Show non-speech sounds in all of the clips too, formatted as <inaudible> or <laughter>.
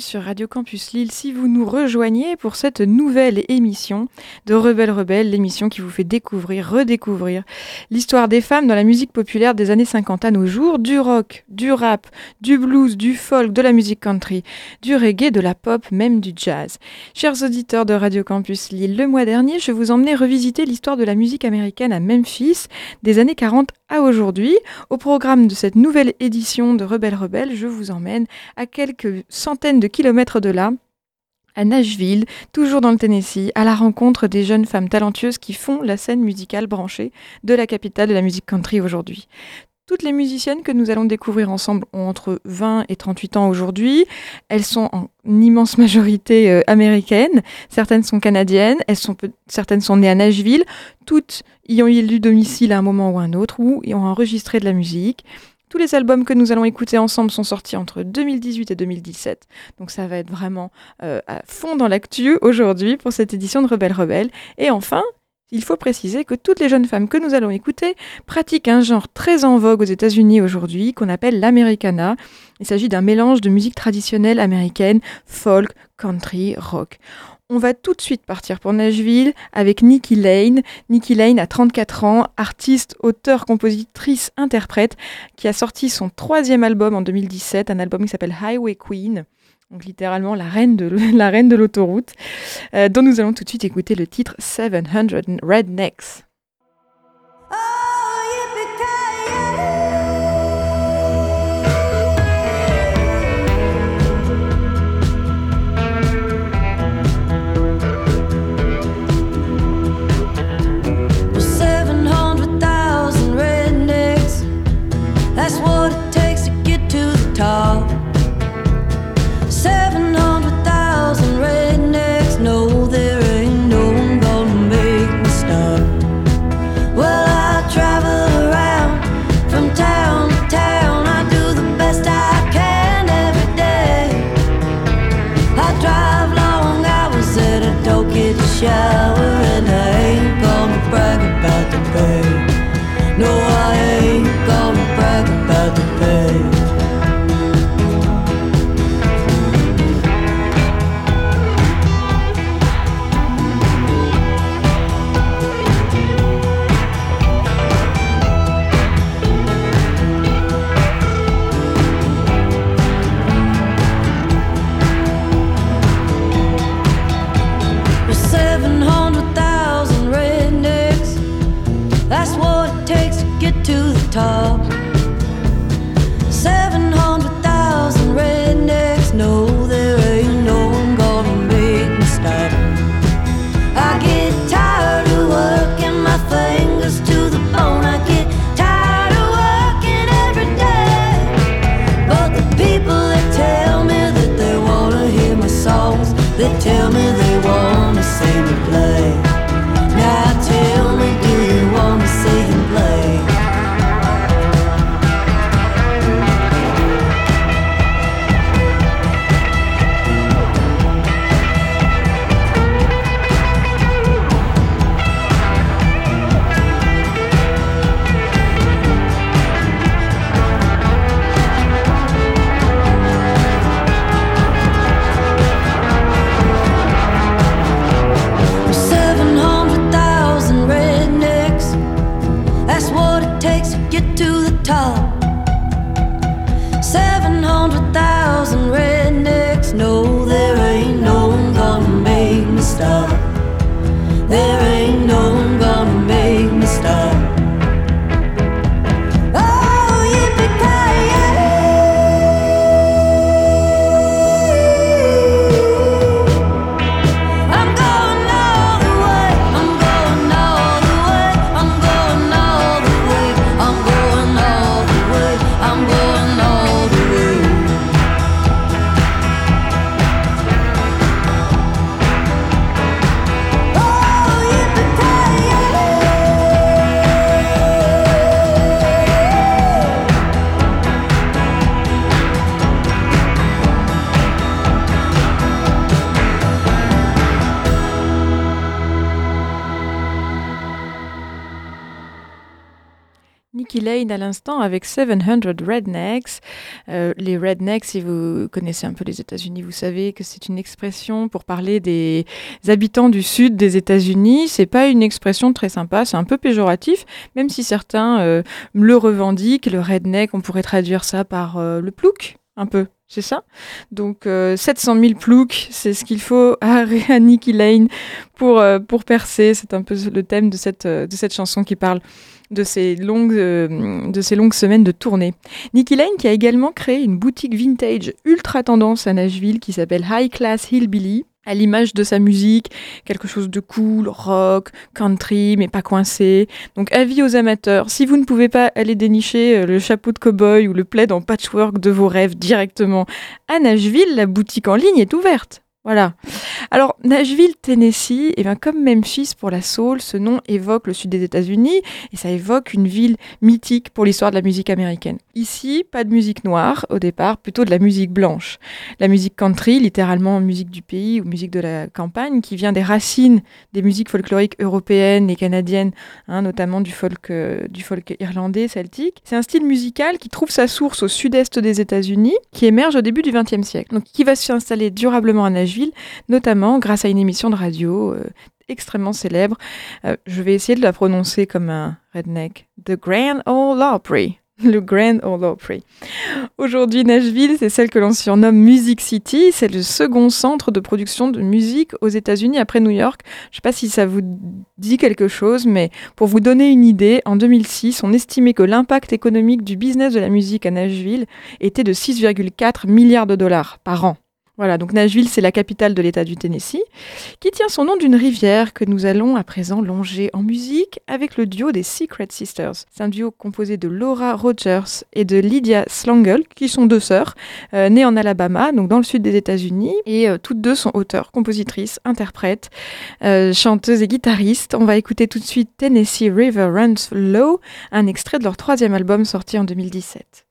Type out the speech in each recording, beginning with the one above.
sur Radio Campus Lille si vous nous rejoignez pour cette nouvelle émission de Rebelle Rebelle, l'émission qui vous fait découvrir, redécouvrir l'histoire des femmes dans la musique populaire des années 50 à nos jours, du rock, du rap, du blues, du folk, de la musique country, du reggae, de la pop, même du jazz. Chers auditeurs de Radio Campus Lille, le mois dernier, je vous emmenais revisiter l'histoire de la musique américaine à Memphis des années 40 à aujourd'hui. Au programme de cette nouvelle édition de Rebelle Rebelle, je vous emmène à quelques centaines de kilomètres de là, à Nashville, toujours dans le Tennessee, à la rencontre des jeunes femmes talentueuses qui font la scène musicale branchée de la capitale de la musique country aujourd'hui. Toutes les musiciennes que nous allons découvrir ensemble ont entre 20 et 38 ans aujourd'hui. Elles sont en immense majorité euh, américaines. Certaines sont canadiennes. Certaines sont nées à Nashville. Toutes y ont eu domicile à un moment ou un autre ou y ont enregistré de la musique. Tous les albums que nous allons écouter ensemble sont sortis entre 2018 et 2017. Donc ça va être vraiment euh, à fond dans l'actu aujourd'hui pour cette édition de Rebelle Rebelle. Et enfin, il faut préciser que toutes les jeunes femmes que nous allons écouter pratiquent un genre très en vogue aux États-Unis aujourd'hui qu'on appelle l'Americana. Il s'agit d'un mélange de musique traditionnelle américaine, folk, country, rock. On va tout de suite partir pour Nashville avec Nikki Lane. Nikki Lane a 34 ans, artiste, auteur, compositrice, interprète, qui a sorti son troisième album en 2017, un album qui s'appelle Highway Queen. Donc littéralement <laughs> la reine de, l'autoroute, euh, dont nous allons tout de suite écouter le titre 700 Rednecks. Oh. Lane à l'instant avec 700 Rednecks. Euh, les rednecks, si vous connaissez un peu les États-Unis, vous savez que c'est une expression pour parler des habitants du sud des États-Unis. C'est pas une expression très sympa, c'est un peu péjoratif, même si certains euh, le revendiquent. Le redneck, on pourrait traduire ça par euh, le plouc, un peu. C'est ça? Donc 700 000 ploucs, c'est ce qu'il faut à, à Nicky Lane pour, pour percer. C'est un peu le thème de cette, de cette chanson qui parle de ces longues, euh, de ces longues semaines de tournée. Nicky Lane qui a également créé une boutique vintage ultra tendance à Nashville qui s'appelle High Class Hillbilly à l'image de sa musique, quelque chose de cool, rock, country, mais pas coincé. Donc avis aux amateurs, si vous ne pouvez pas aller dénicher euh, le chapeau de cowboy ou le plaid en patchwork de vos rêves directement à Nashville, la boutique en ligne est ouverte. Voilà. Alors, Nashville, Tennessee, eh bien, comme Memphis pour la soul, ce nom évoque le sud des États-Unis et ça évoque une ville mythique pour l'histoire de la musique américaine. Ici, pas de musique noire au départ, plutôt de la musique blanche. La musique country, littéralement musique du pays ou musique de la campagne, qui vient des racines des musiques folkloriques européennes et canadiennes, hein, notamment du folk, euh, du folk irlandais, celtique. C'est un style musical qui trouve sa source au sud-est des États-Unis, qui émerge au début du XXe siècle. Donc, qui va s'installer durablement à Nashville notamment grâce à une émission de radio euh, extrêmement célèbre. Euh, je vais essayer de la prononcer comme un redneck. The Grand Ole Opry. <laughs> Le Grand Ole Opry. Aujourd'hui, Nashville, c'est celle que l'on surnomme Music City. C'est le second centre de production de musique aux États-Unis après New York. Je ne sais pas si ça vous dit quelque chose, mais pour vous donner une idée, en 2006, on estimait que l'impact économique du business de la musique à Nashville était de 6,4 milliards de dollars par an. Voilà, donc Nashville, c'est la capitale de l'État du Tennessee, qui tient son nom d'une rivière que nous allons à présent longer en musique avec le duo des Secret Sisters. C'est un duo composé de Laura Rogers et de Lydia Slangle, qui sont deux sœurs, euh, nées en Alabama, donc dans le sud des États-Unis, et euh, toutes deux sont auteurs, compositrices, interprètes, euh, chanteuses et guitaristes. On va écouter tout de suite Tennessee River Runs Low, un extrait de leur troisième album sorti en 2017.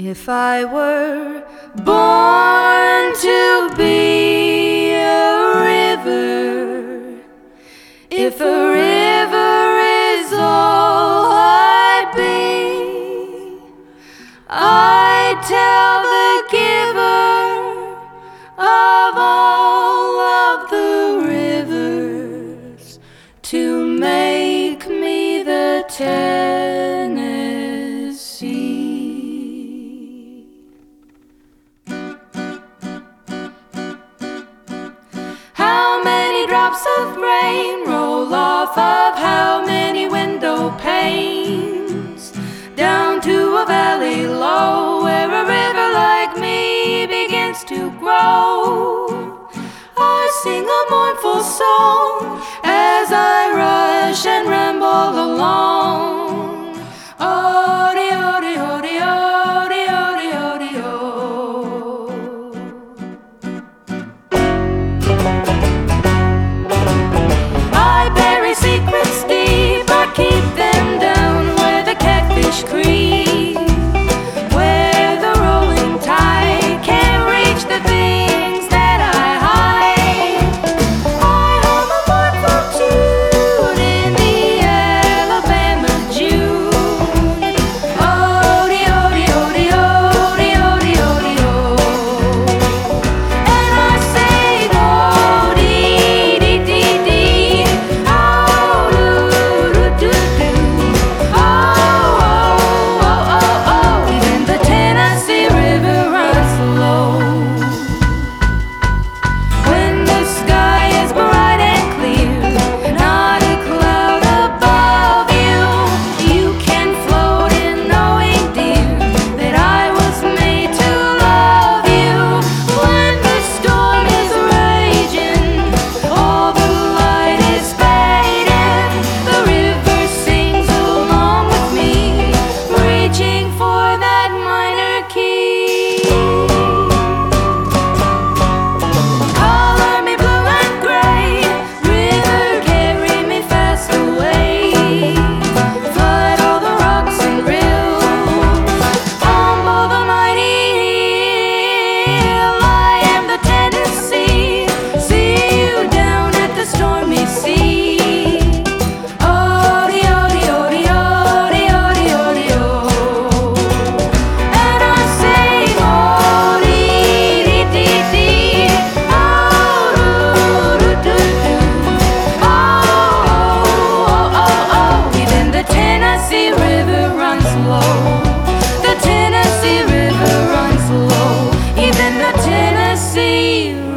If I were born to be a river, if a river is all I'd be, I'd tell the giver of all of the rivers to make me the Tennessee. Drops of rain roll off of how many window panes down to a valley low where a river like me begins to grow? I sing a mournful song as I rush and ramble along. Odi, Tennessee.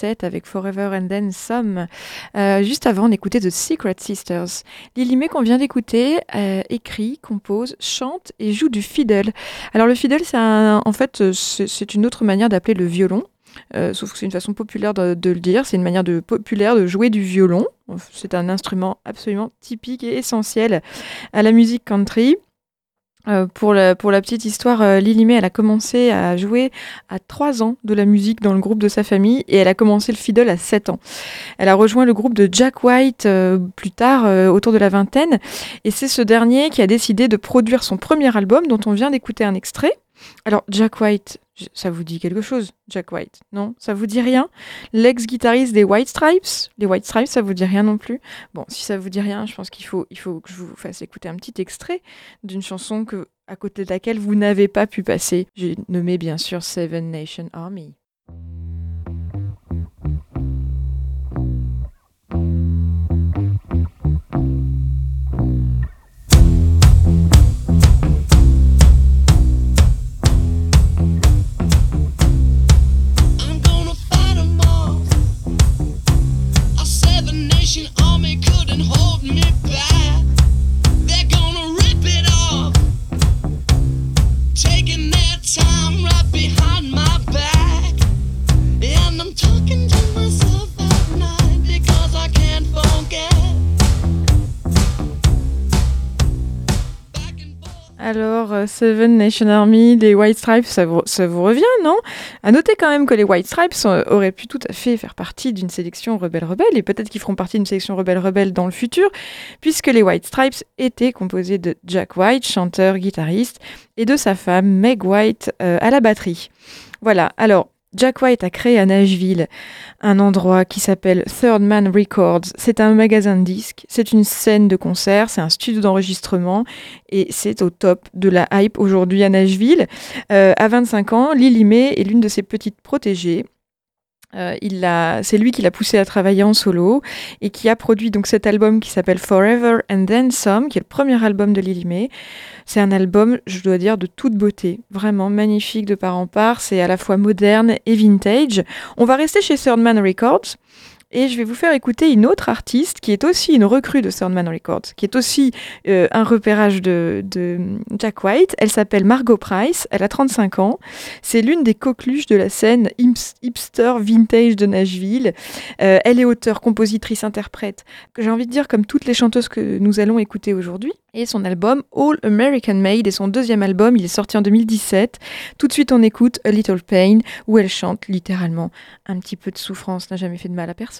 2017 avec Forever and Then Some. Euh, juste avant, on The Secret Sisters. Lily May qu'on vient d'écouter euh, écrit, compose, chante et joue du fiddle. Alors le fiddle, c'est en fait c'est une autre manière d'appeler le violon. Euh, sauf que c'est une façon populaire de, le dire, c'est une manière populaire de jouer du violon. C'est un instrument absolument typique et essentiel à la musique country. Euh, pour, la, pour la petite histoire, euh, Lily May, elle a commencé à jouer à 3 ans de la musique dans le groupe de sa famille et elle a commencé le fiddle à 7 ans. Elle a rejoint le groupe de Jack White euh, plus tard, autour de la vingtaine, et c'est ce dernier qui a décidé de produire son premier album dont on vient d'écouter un extrait. Alors, Jack White, ça vous dit quelque chose, Jack White? Non? Ça vous dit rien? L'ex-guitariste des White Stripes? Les White Stripes, ça vous dit rien non plus? Bon, si ça vous dit rien, je pense qu'il faut, que je vous fasse écouter un petit extrait d'une chanson à côté de laquelle vous n'avez pas pu passer. J'ai nommé bien sûr Seven Nation Army. Alors, euh, Seven Nation Army, les White Stripes, ça vous, revient, non? À noter quand même que les White Stripes auraient pu tout à fait faire partie d'une sélection rebelle-rebelle, et peut-être qu'ils feront partie d'une sélection rebelle-rebelle dans le futur, puisque les White Stripes étaient composés de Jack White, chanteur, guitariste, et de sa femme, Meg White, euh, à la batterie. Voilà, alors Jack White a créé à Nashville un endroit qui s'appelle Third Man Records. C'est un magasin de disques, c'est une scène de concert, c'est un studio d'enregistrement et c'est au top de la hype aujourd'hui à Nashville. Euh, à 25 ans, Lily May est l'une de ses petites protégées. Euh, il c'est lui qui l'a poussé à travailler en solo et qui a produit donc cet album qui s'appelle Forever and Then Some, qui est le premier album de Lily May. C'est un album, je dois dire, de toute beauté, vraiment magnifique de part en part. C'est à la fois moderne et vintage. On va rester chez Third Man Records. Et je vais vous faire écouter une autre artiste qui est aussi une recrue de Soundman Records, qui est aussi euh, un repérage de, Jack White. Elle s'appelle Margot Price, elle a 35 ans. C'est l'une des coqueluches de la scène hipster vintage de Nashville. Euh, elle est auteure, compositrice, interprète, j'ai envie de dire comme toutes les chanteuses que nous allons écouter aujourd'hui. Et son album All American Made est son deuxième album, il est sorti en 2017. Tout de suite on écoute A Little Pain où elle chante littéralement un petit peu de souffrance n'a jamais fait de mal à personne.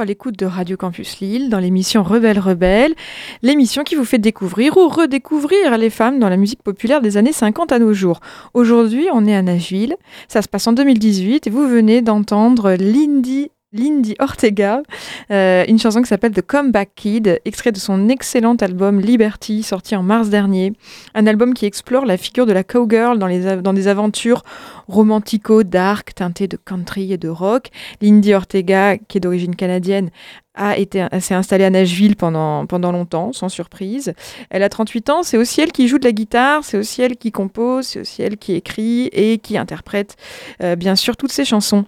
à l'écoute de Radio Campus Lille dans l'émission Rebelle Rebelle, l'émission qui vous fait découvrir ou redécouvrir les femmes dans la musique populaire des années 50 à nos jours. Aujourd'hui, on est à Nashville, ça se passe en 2018 et vous venez d'entendre Lindy Lindy Ortega, euh, une chanson qui s'appelle The Comeback Kid, extrait de son excellent album Liberty, sorti en mars dernier. Un album qui explore la figure de la cowgirl dans, des aventures romantico, dark, teintées de country et de rock. Lindy Ortega, qui est d'origine canadienne, a été, s'est installée à Nashville pendant, pendant longtemps, sans surprise. Elle a 38 ans, c'est aussi elle qui joue de la guitare, c'est aussi elle qui compose, c'est aussi elle qui écrit et qui interprète, euh, bien sûr, toutes ses chansons.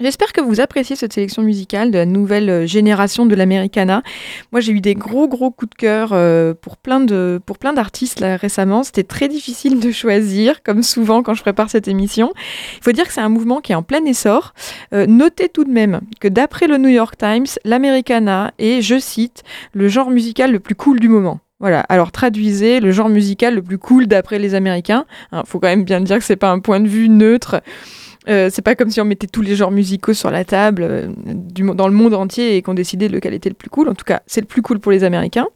J'espère que vous appréciez cette sélection musicale de la nouvelle euh, génération de l'Americana. Moi, j'ai eu des gros, gros coups de cœur euh, pour plein de, pour plein d'artistes récemment. C'était très difficile de choisir, comme souvent quand je prépare cette émission. Il faut dire que c'est un mouvement qui est en plein essor. Euh, notez tout de même que d'après le New York Times, l'Americana est, je cite, le genre musical le plus cool du moment. Voilà, alors traduisez le genre musical le plus cool d'après les Américains. Il faut quand même bien dire que c'est pas un point de vue neutre. Euh, c'est pas comme si on mettait tous les genres musicaux sur la table euh, dans le monde entier et qu'on décidait lequel était le plus cool. En tout cas, c'est le plus cool pour les Américains.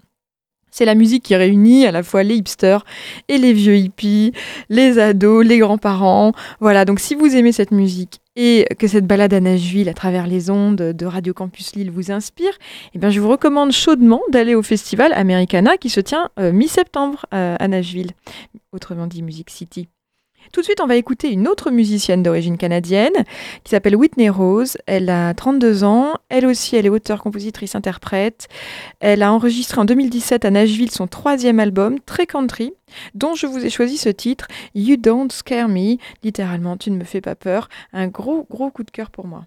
C'est la musique qui réunit à la fois les hipsters et les vieux hippies, les ados, les grands-parents. Voilà, donc si vous aimez cette musique et que cette balade à Nashville à travers les ondes de Radio Campus Lille vous inspire, eh bien je vous recommande chaudement d'aller au festival Americana qui se tient euh, mi-septembre à Nashville, autrement dit Music City. Tout de suite, on va écouter une autre musicienne d'origine canadienne qui s'appelle Whitney Rose. Elle a 32 ans. Elle aussi, elle est auteure, compositrice, interprète. Elle a enregistré en 2017 à Nashville son troisième album, très country, dont je vous ai choisi ce titre, You Don't Scare Me. Littéralement, tu ne me fais pas peur. Un gros, gros coup de cœur pour moi.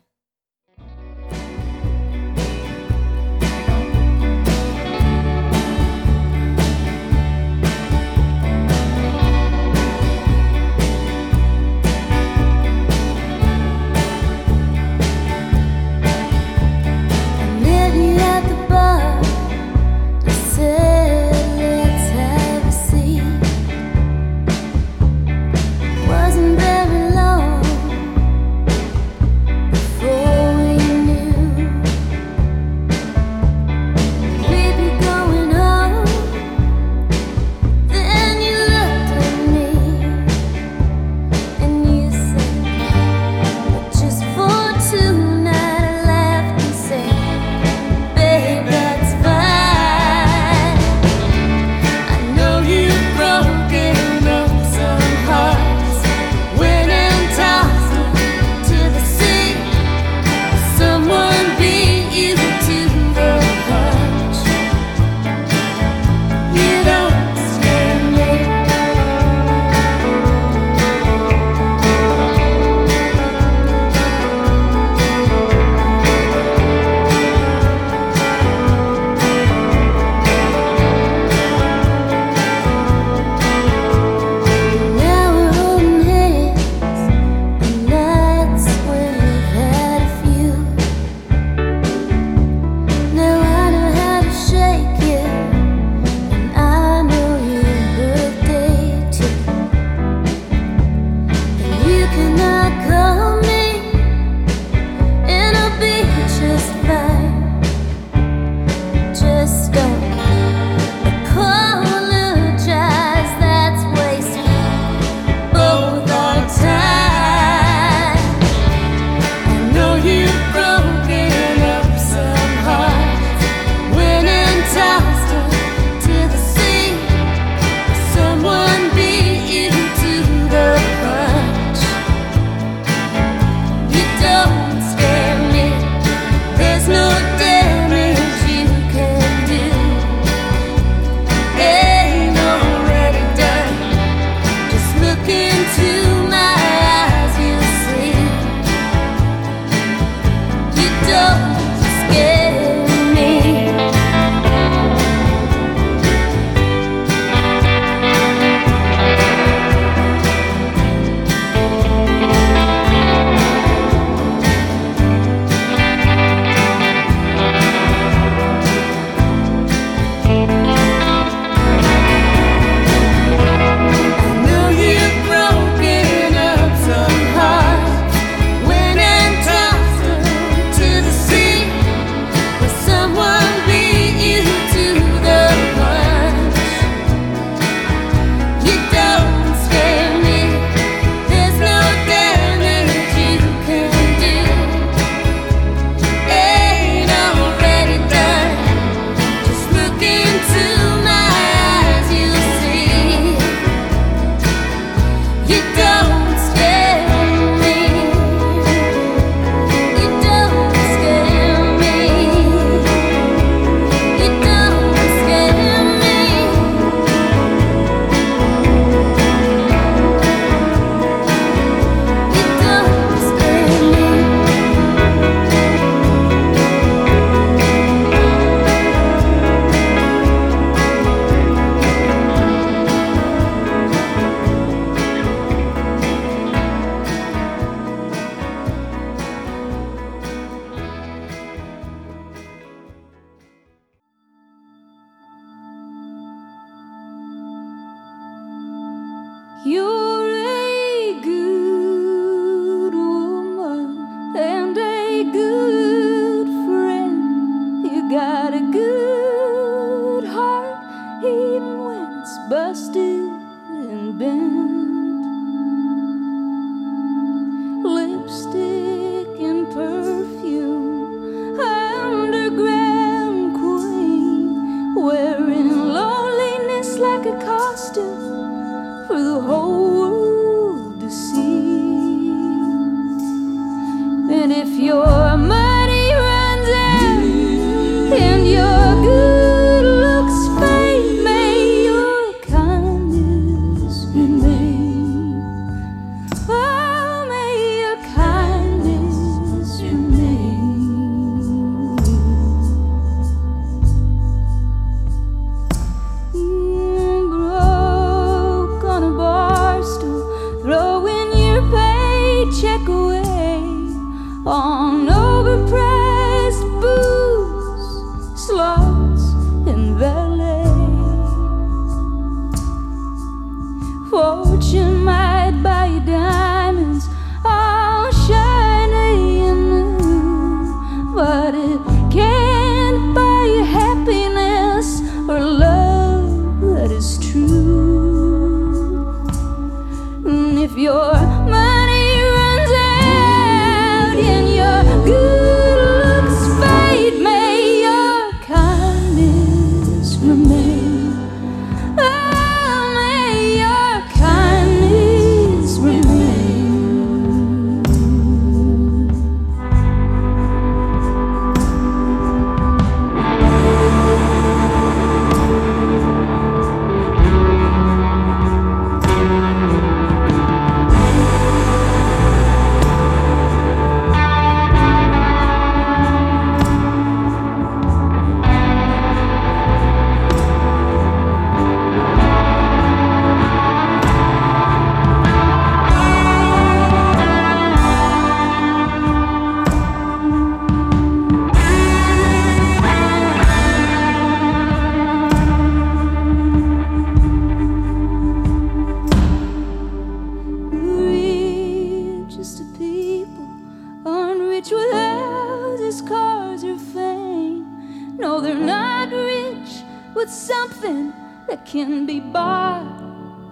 Can be bought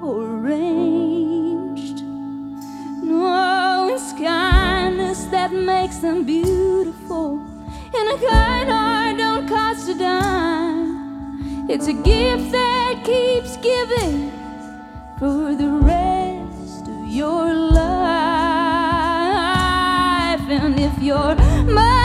or arranged. No, it's kindness that makes them beautiful. And a kind heart don't cost a dime. It's a gift that keeps giving for the rest of your life. And if your money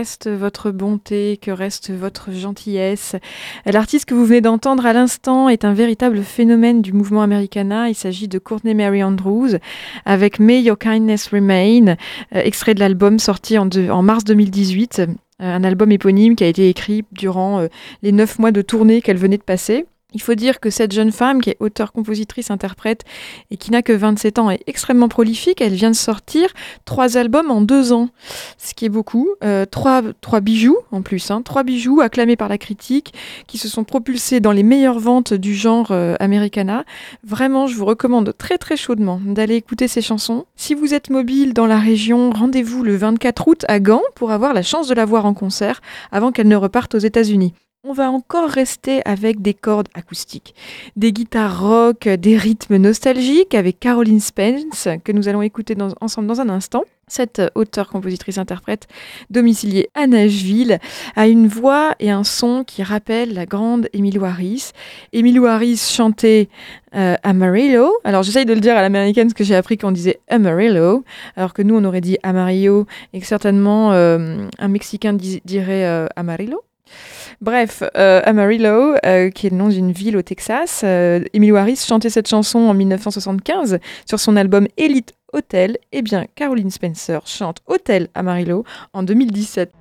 reste votre bonté, que reste votre gentillesse L'artiste que vous venez d'entendre à l'instant est un véritable phénomène du mouvement Americana. Il s'agit de Courtney Mary Andrews avec May Your Kindness Remain, euh, extrait de l'album sorti en, mars 2018. euh, un album éponyme qui a été écrit durant euh, les neuf mois de tournée qu'elle venait de passer. Il faut dire que cette jeune femme, qui est auteure, compositrice, interprète et qui n'a que 27 ans, est extrêmement prolifique. Elle vient de sortir trois albums en deux ans, ce qui est beaucoup. Euh, trois, bijoux en plus, hein, trois bijoux acclamés par la critique, qui se sont propulsés dans les meilleures ventes du genre euh, Americana. Vraiment, je vous recommande très très chaudement d'aller écouter ces chansons. Si vous êtes mobile dans la région, rendez-vous le 24 août à Gand pour avoir la chance de la voir en concert avant qu'elle ne reparte aux États-Unis. On va encore rester avec des cordes acoustiques, des guitares rock, des rythmes nostalgiques avec Caroline Spence que nous allons écouter ensemble dans un instant. Cette auteure, compositrice, interprète domiciliée à Nashville a une voix et un son qui rappellent la grande Emily Harris. Emily Harris chantait euh, Amarillo. Alors j'essaye de le dire à l'américaine parce que j'ai appris qu'on disait Amarillo, alors que nous on aurait dit Amarillo et que certainement euh, un Mexicain dirait euh, Amarillo. Bref, euh, Amarillo, euh, qui est le nom d'une ville au Texas, euh, Emily Harris chantait cette chanson en 1975 sur son album Elite Hotel. Eh bien, Caroline Spencer chante Hotel Amarillo en 2017.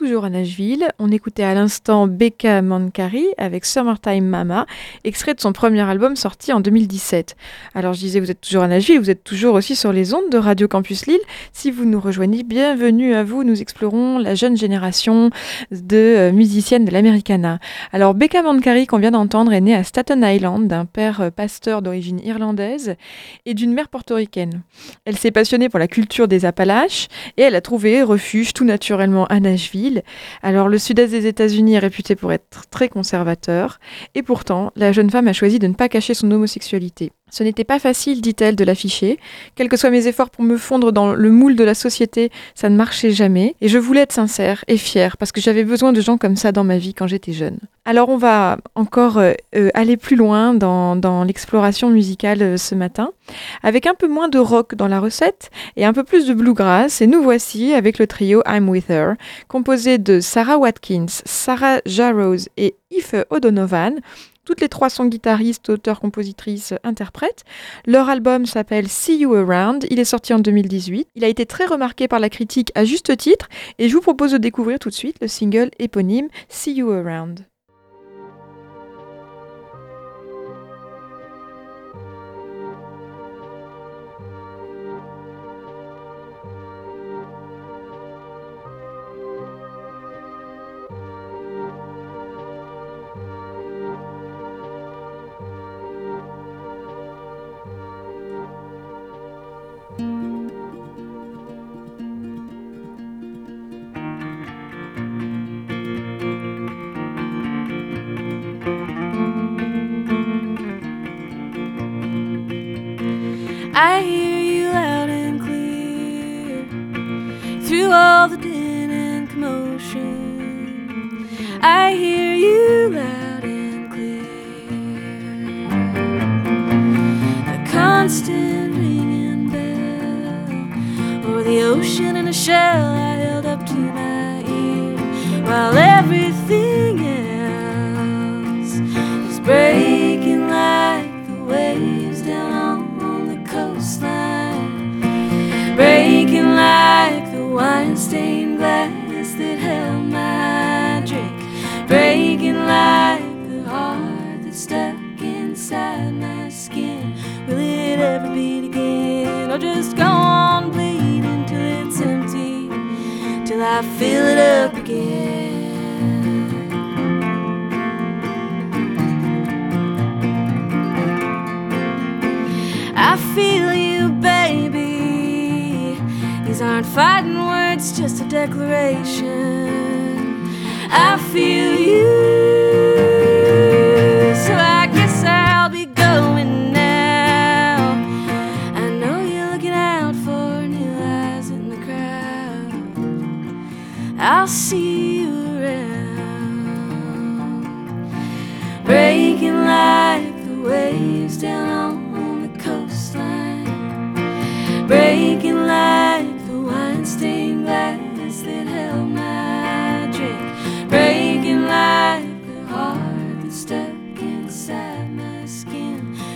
Toujours à Nashville. On écoutait à l'instant Becca Mancari avec Summertime Mama, extrait de son premier album sorti en 2017. Alors je disais, vous êtes toujours à Nashville, vous êtes toujours aussi sur les ondes de Radio Campus Lille. Si vous nous rejoignez, bienvenue à vous. Nous explorons la jeune génération de euh, musiciennes de l'Americana. Alors Becca Mancari, qu'on vient d'entendre, est née à Staten Island d'un père euh, pasteur d'origine irlandaise et d'une mère portoricaine. Elle s'est passionnée pour la culture des Appalaches et elle a trouvé refuge tout naturellement à Nashville alors le sud-est des États-Unis est réputé pour être très conservateur, et pourtant la jeune femme a choisi de ne pas cacher son homosexualité. Ce n'était pas facile, dit-elle, de l'afficher. Quels que soient mes efforts pour me fondre dans le moule de la société, ça ne marchait jamais. Et je voulais être sincère et fière parce que j'avais besoin de gens comme ça dans ma vie quand j'étais jeune. Alors on va encore euh, euh, aller plus loin dans, l'exploration musicale euh, ce matin, avec un peu moins de rock dans la recette et un peu plus de bluegrass. Et nous voici avec le trio I'm With Her, composé de Sarah Watkins, Sarah Jarrows et Ife O'Donovan, toutes les trois sont guitaristes, auteurs, compositrices, interprètes. Leur album s'appelle See You Around. Il est sorti en 2018. Il a été très remarqué par la critique à juste titre et je vous propose de découvrir tout de suite le single éponyme See You Around.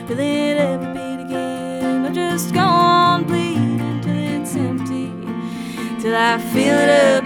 Will it ever beat again? Or just go on bleeding till it's empty? Till I fill it up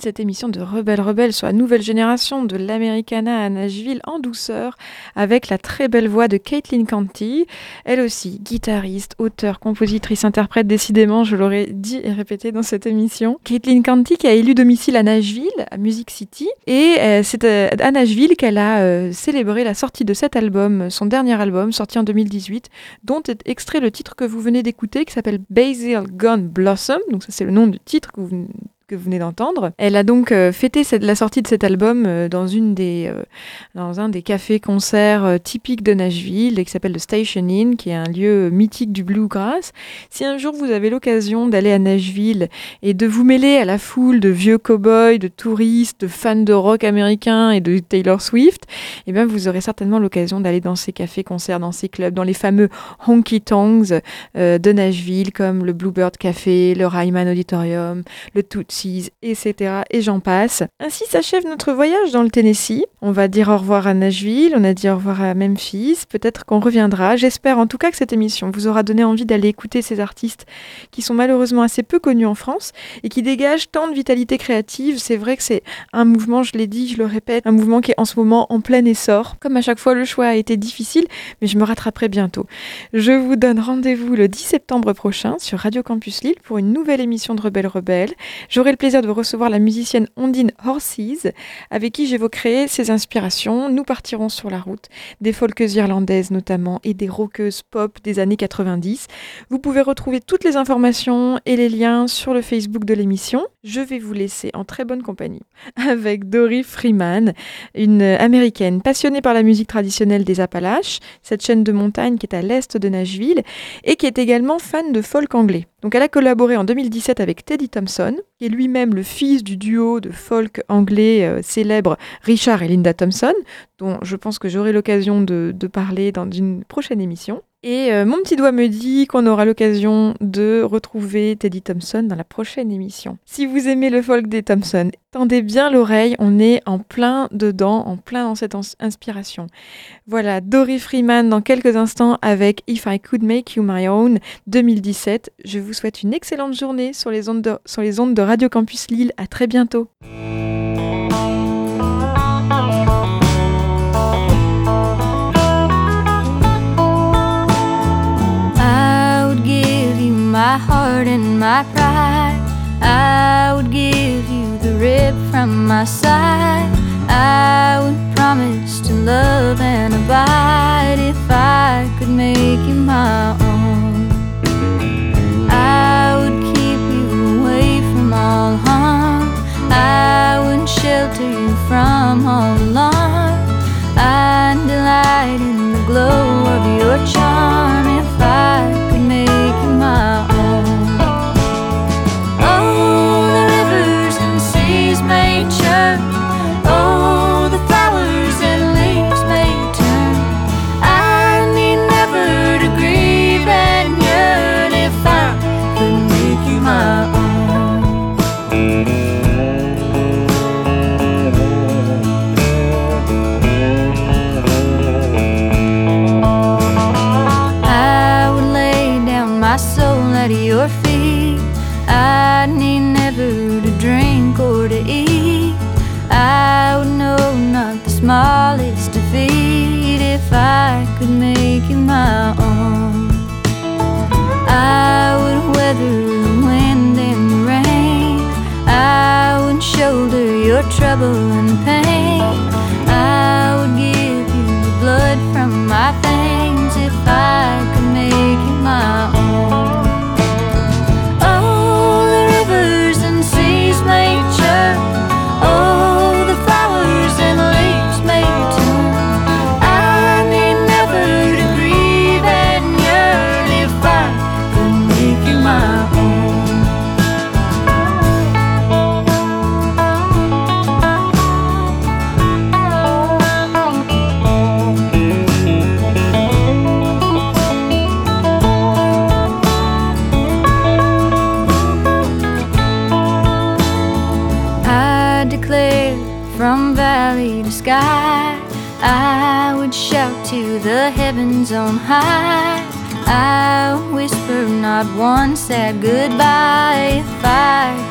cette émission de Rebelle Rebelle sur la nouvelle génération de l'Americana à Nashville en douceur avec la très belle voix de Caitlin Canty. Elle aussi, guitariste, auteure, compositrice, interprète, décidément, je l'aurais dit et répété dans cette émission. Caitlin Canty qui a élu domicile à Nashville, à Music City. Et euh, c'est euh, à Nashville qu'elle a euh, célébré la sortie de cet album, son dernier album, sorti en 2018, dont est extrait le titre que vous venez d'écouter, qui s'appelle Basil Gone Blossom. Donc ça c'est le nom du titre que vous que vous venez d'entendre. Elle a donc euh, fêté la sortie de cet album euh, dans, une des, euh, dans un des cafés-concerts typiques de Nashville, qui s'appelle le Station Inn, qui est un lieu mythique du bluegrass. Si un jour vous avez l'occasion d'aller à Nashville et de vous mêler à la foule de vieux cow-boys, de touristes, de fans de rock américain et de Taylor Swift, eh bien vous aurez certainement l'occasion d'aller dans ces cafés-concerts, dans ces clubs, dans les fameux honky tonks euh, de Nashville, comme le Bluebird Café, le Ryman Auditorium, le Etc. Et j'en passe. Ainsi s'achève notre voyage dans le Tennessee. On va dire au revoir à Nashville, on a dit au revoir à Memphis. Peut-être qu'on reviendra. J'espère en tout cas que cette émission vous aura donné envie d'aller écouter ces artistes qui sont malheureusement assez peu connus en France et qui dégagent tant de vitalité créative. C'est vrai que c'est un mouvement, je l'ai dit, je le répète, un mouvement qui est en ce moment en plein essor. Comme à chaque fois, le choix a été difficile, mais je me rattraperai bientôt. Je vous donne rendez-vous le 10 septembre prochain sur Radio Campus Lille pour une nouvelle émission de Rebelle Rebelle. J'aurai le plaisir de recevoir la musicienne Ondine Horses, avec qui j'évoquerai ses inspirations. Nous partirons sur la route des folkeuses irlandaises notamment et des rockeuses pop des années 90. Vous pouvez retrouver toutes les informations et les liens sur le Facebook de l'émission. Je vais vous laisser en très bonne compagnie <laughs> avec Dory Freeman, une américaine passionnée par la musique traditionnelle des Appalaches, cette chaîne de montagne qui est à l'est de Nashville et qui est également fan de folk anglais. Donc elle a collaboré en 2017 avec Teddy Thompson, qui est lui-même le fils du duo de folk anglais euh, célèbre Richard et Linda Thompson, dont je pense que j'aurai l'occasion de, de parler dans une prochaine émission. Et euh, mon petit doigt me dit qu'on aura l'occasion de retrouver Teddy Thompson dans la prochaine émission. Si vous aimez le folk des Thompson, tendez bien l'oreille, on est en plein dedans, en plein dans cette ins- inspiration. Voilà, Dory Freeman dans quelques instants avec If I Could Make You My Own 2017. Je vous souhaite une excellente journée sur les ondes de, sur les ondes de Radio Campus Lille. À très bientôt. My heart and my pride. I would give you the rib from my side. I would promise to love and abide if I could make you my own. I would keep you away from all harm. I would shelter you from all alarm. I'd delight in the glow trouble not one said goodbye. If I